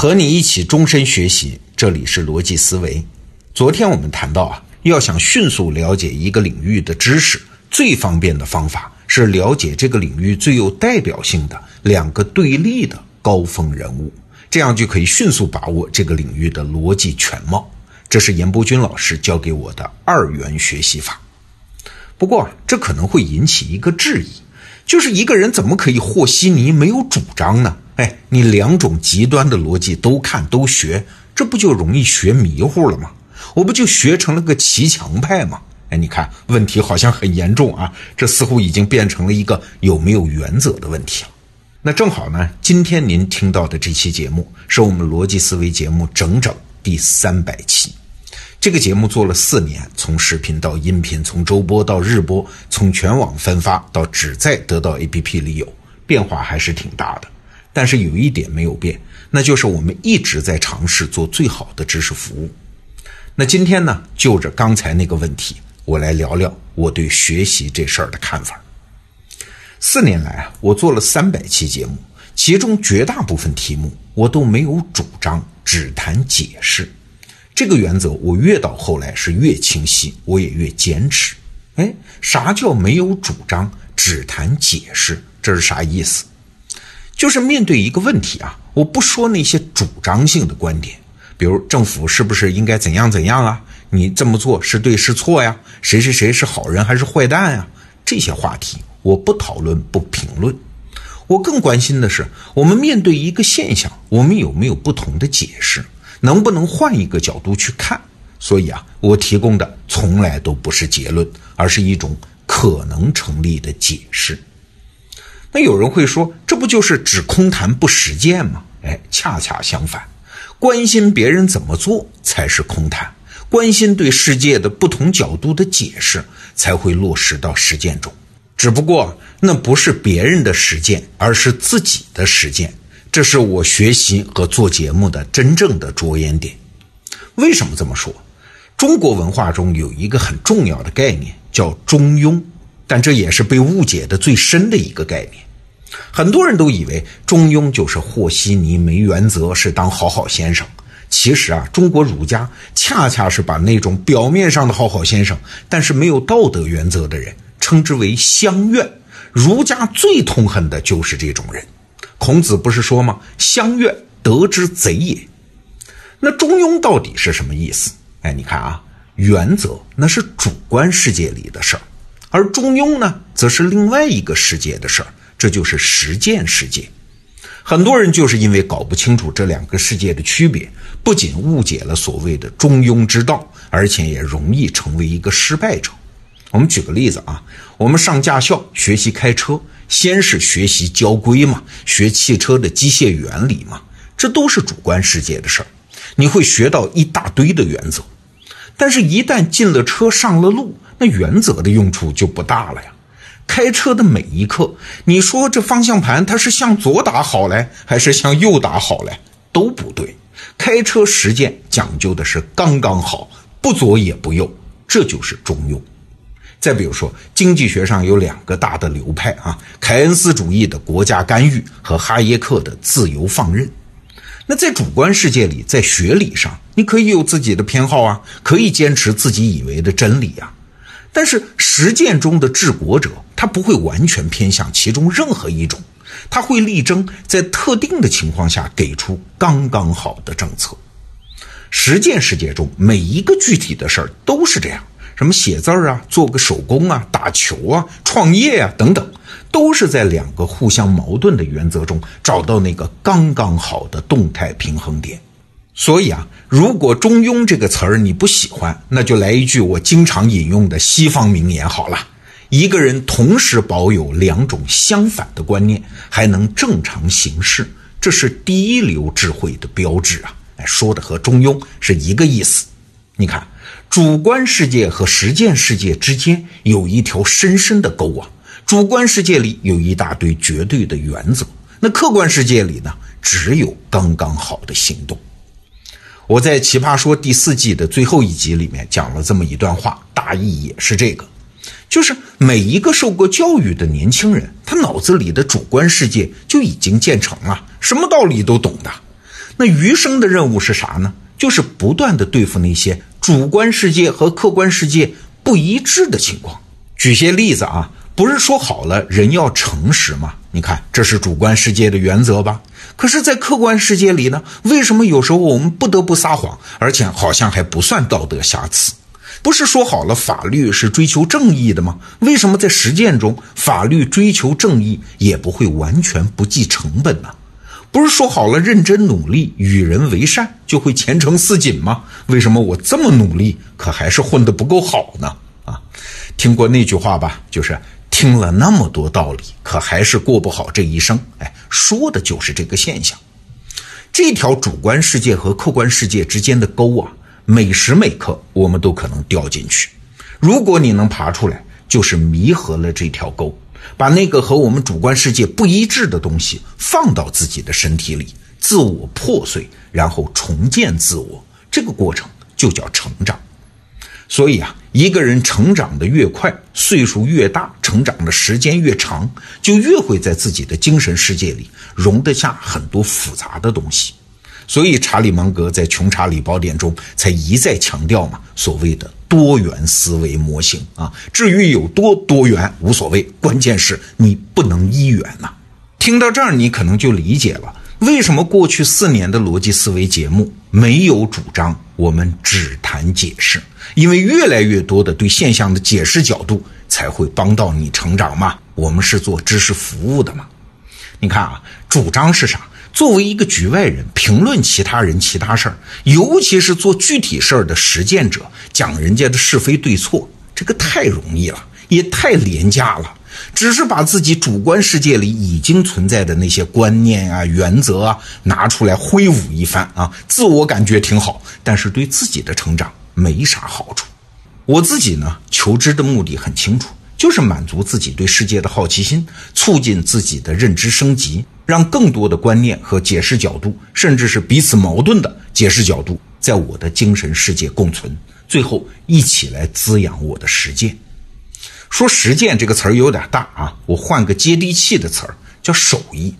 和你一起终身学习，这里是逻辑思维。昨天我们谈到啊，要想迅速了解一个领域的知识，最方便的方法是了解这个领域最有代表性的两个对立的高峰人物，这样就可以迅速把握这个领域的逻辑全貌。这是严伯钧老师教给我的二元学习法。不过啊，这可能会引起一个质疑，就是一个人怎么可以和稀泥没有主张呢？哎，你两种极端的逻辑都看都学，这不就容易学迷糊了吗？我不就学成了个骑墙派吗？哎，你看问题好像很严重啊，这似乎已经变成了一个有没有原则的问题了。那正好呢，今天您听到的这期节目是我们逻辑思维节目整整第三百期。这个节目做了四年，从视频到音频，从周播到日播，从全网分发到只在得到 APP 里有，变化还是挺大的。但是有一点没有变，那就是我们一直在尝试做最好的知识服务。那今天呢，就着刚才那个问题，我来聊聊我对学习这事儿的看法。四年来啊，我做了三百期节目，其中绝大部分题目我都没有主张，只谈解释。这个原则我越到后来是越清晰，我也越坚持。哎，啥叫没有主张，只谈解释？这是啥意思？就是面对一个问题啊，我不说那些主张性的观点，比如政府是不是应该怎样怎样啊？你这么做是对是错呀？谁谁谁是好人还是坏蛋呀？这些话题我不讨论不评论，我更关心的是，我们面对一个现象，我们有没有不同的解释？能不能换一个角度去看？所以啊，我提供的从来都不是结论，而是一种可能成立的解释。那有人会说，这不就是只空谈不实践吗？哎，恰恰相反，关心别人怎么做才是空谈，关心对世界的不同角度的解释才会落实到实践中。只不过那不是别人的实践，而是自己的实践。这是我学习和做节目的真正的着眼点。为什么这么说？中国文化中有一个很重要的概念叫中庸。但这也是被误解的最深的一个概念，很多人都以为中庸就是和稀泥、没原则，是当好好先生。其实啊，中国儒家恰恰是把那种表面上的好好先生，但是没有道德原则的人，称之为乡愿。儒家最痛恨的就是这种人。孔子不是说吗？乡愿，德之贼也。那中庸到底是什么意思？哎，你看啊，原则那是主观世界里的事儿。而中庸呢，则是另外一个世界的事儿，这就是实践世界。很多人就是因为搞不清楚这两个世界的区别，不仅误解了所谓的中庸之道，而且也容易成为一个失败者。我们举个例子啊，我们上驾校学习开车，先是学习交规嘛，学汽车的机械原理嘛，这都是主观世界的事儿，你会学到一大堆的原则。但是，一旦进了车，上了路，那原则的用处就不大了呀。开车的每一刻，你说这方向盘它是向左打好嘞，还是向右打好嘞？都不对。开车实践讲究的是刚刚好，不左也不右，这就是中庸。再比如说，经济学上有两个大的流派啊，凯恩斯主义的国家干预和哈耶克的自由放任。那在主观世界里，在学理上，你可以有自己的偏好啊，可以坚持自己以为的真理啊。但是实践中的治国者，他不会完全偏向其中任何一种，他会力争在特定的情况下给出刚刚好的政策。实践世界中每一个具体的事儿都是这样，什么写字儿啊，做个手工啊，打球啊，创业啊，等等。都是在两个互相矛盾的原则中找到那个刚刚好的动态平衡点。所以啊，如果“中庸”这个词儿你不喜欢，那就来一句我经常引用的西方名言好了：一个人同时保有两种相反的观念，还能正常行事，这是第一流智慧的标志啊！哎，说的和“中庸”是一个意思。你看，主观世界和实践世界之间有一条深深的沟啊。主观世界里有一大堆绝对的原则，那客观世界里呢，只有刚刚好的行动。我在《奇葩说》第四季的最后一集里面讲了这么一段话，大意也是这个：就是每一个受过教育的年轻人，他脑子里的主观世界就已经建成了，什么道理都懂的。那余生的任务是啥呢？就是不断的对付那些主观世界和客观世界不一致的情况。举些例子啊，不是说好了人要诚实吗？你看，这是主观世界的原则吧？可是，在客观世界里呢，为什么有时候我们不得不撒谎，而且好像还不算道德瑕疵？不是说好了法律是追求正义的吗？为什么在实践中，法律追求正义也不会完全不计成本呢？不是说好了认真努力、与人为善就会前程似锦吗？为什么我这么努力，可还是混得不够好呢？啊，听过那句话吧？就是听了那么多道理，可还是过不好这一生。哎，说的就是这个现象。这条主观世界和客观世界之间的沟啊。每时每刻，我们都可能掉进去。如果你能爬出来，就是弥合了这条沟，把那个和我们主观世界不一致的东西放到自己的身体里，自我破碎，然后重建自我。这个过程就叫成长。所以啊，一个人成长的越快，岁数越大，成长的时间越长，就越会在自己的精神世界里容得下很多复杂的东西。所以，查理芒格在《穷查理宝典》中才一再强调嘛，所谓的多元思维模型啊。至于有多多元无所谓，关键是你不能一元呐。听到这儿，你可能就理解了为什么过去四年的逻辑思维节目没有主张我们只谈解释，因为越来越多的对现象的解释角度才会帮到你成长嘛。我们是做知识服务的嘛。你看啊，主张是啥？作为一个局外人，评论其他人其他事儿，尤其是做具体事儿的实践者，讲人家的是非对错，这个太容易了，也太廉价了。只是把自己主观世界里已经存在的那些观念啊、原则啊拿出来挥舞一番啊，自我感觉挺好，但是对自己的成长没啥好处。我自己呢，求知的目的很清楚。就是满足自己对世界的好奇心，促进自己的认知升级，让更多的观念和解释角度，甚至是彼此矛盾的解释角度，在我的精神世界共存，最后一起来滋养我的实践。说实践这个词儿有点大啊，我换个接地气的词儿，叫手艺。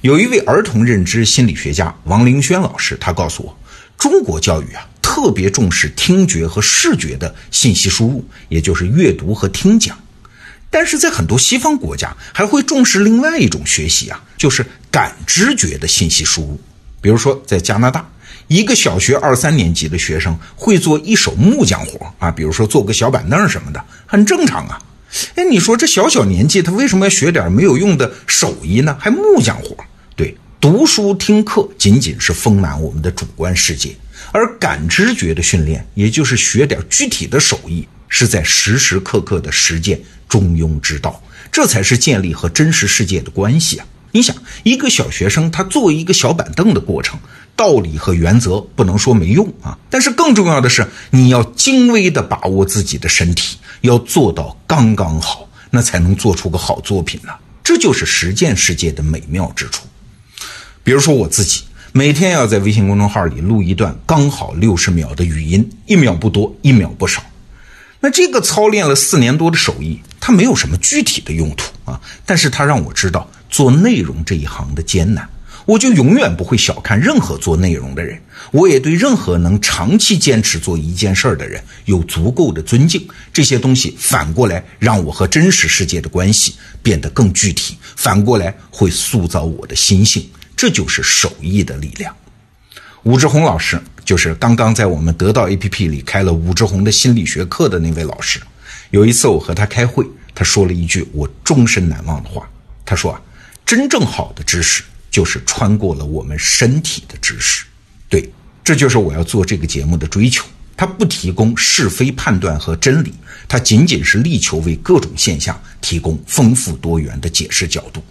有一位儿童认知心理学家王凌轩老师，他告诉我，中国教育啊。特别重视听觉和视觉的信息输入，也就是阅读和听讲。但是在很多西方国家，还会重视另外一种学习啊，就是感知觉的信息输入。比如说，在加拿大，一个小学二三年级的学生会做一手木匠活啊，比如说做个小板凳什么的，很正常啊。哎，你说这小小年纪他为什么要学点没有用的手艺呢？还木匠活？对，读书听课仅仅是丰满我们的主观世界。而感知觉的训练，也就是学点具体的手艺，是在时时刻刻的实践中庸之道，这才是建立和真实世界的关系啊！你想，一个小学生他做一个小板凳的过程，道理和原则不能说没用啊，但是更重要的是，你要精微的把握自己的身体，要做到刚刚好，那才能做出个好作品呢。这就是实践世界的美妙之处。比如说我自己。每天要在微信公众号里录一段刚好六十秒的语音，一秒不多，一秒不少。那这个操练了四年多的手艺，它没有什么具体的用途啊，但是它让我知道做内容这一行的艰难。我就永远不会小看任何做内容的人，我也对任何能长期坚持做一件事儿的人有足够的尊敬。这些东西反过来让我和真实世界的关系变得更具体，反过来会塑造我的心性。这就是手艺的力量。武志红老师就是刚刚在我们得到 APP 里开了武志红的心理学课的那位老师。有一次我和他开会，他说了一句我终身难忘的话。他说啊，真正好的知识就是穿过了我们身体的知识。对，这就是我要做这个节目的追求。它不提供是非判断和真理，它仅仅是力求为各种现象提供丰富多元的解释角度。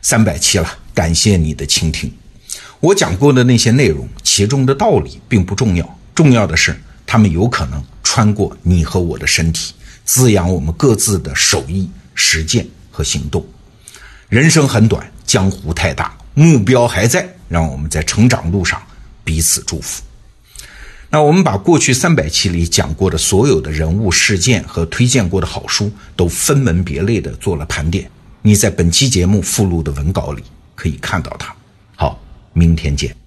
三百期了。感谢你的倾听，我讲过的那些内容，其中的道理并不重要，重要的是他们有可能穿过你和我的身体，滋养我们各自的手艺、实践和行动。人生很短，江湖太大，目标还在，让我们在成长路上彼此祝福。那我们把过去三百期里讲过的所有的人物事件和推荐过的好书，都分门别类的做了盘点。你在本期节目附录的文稿里。可以看到它。好，明天见。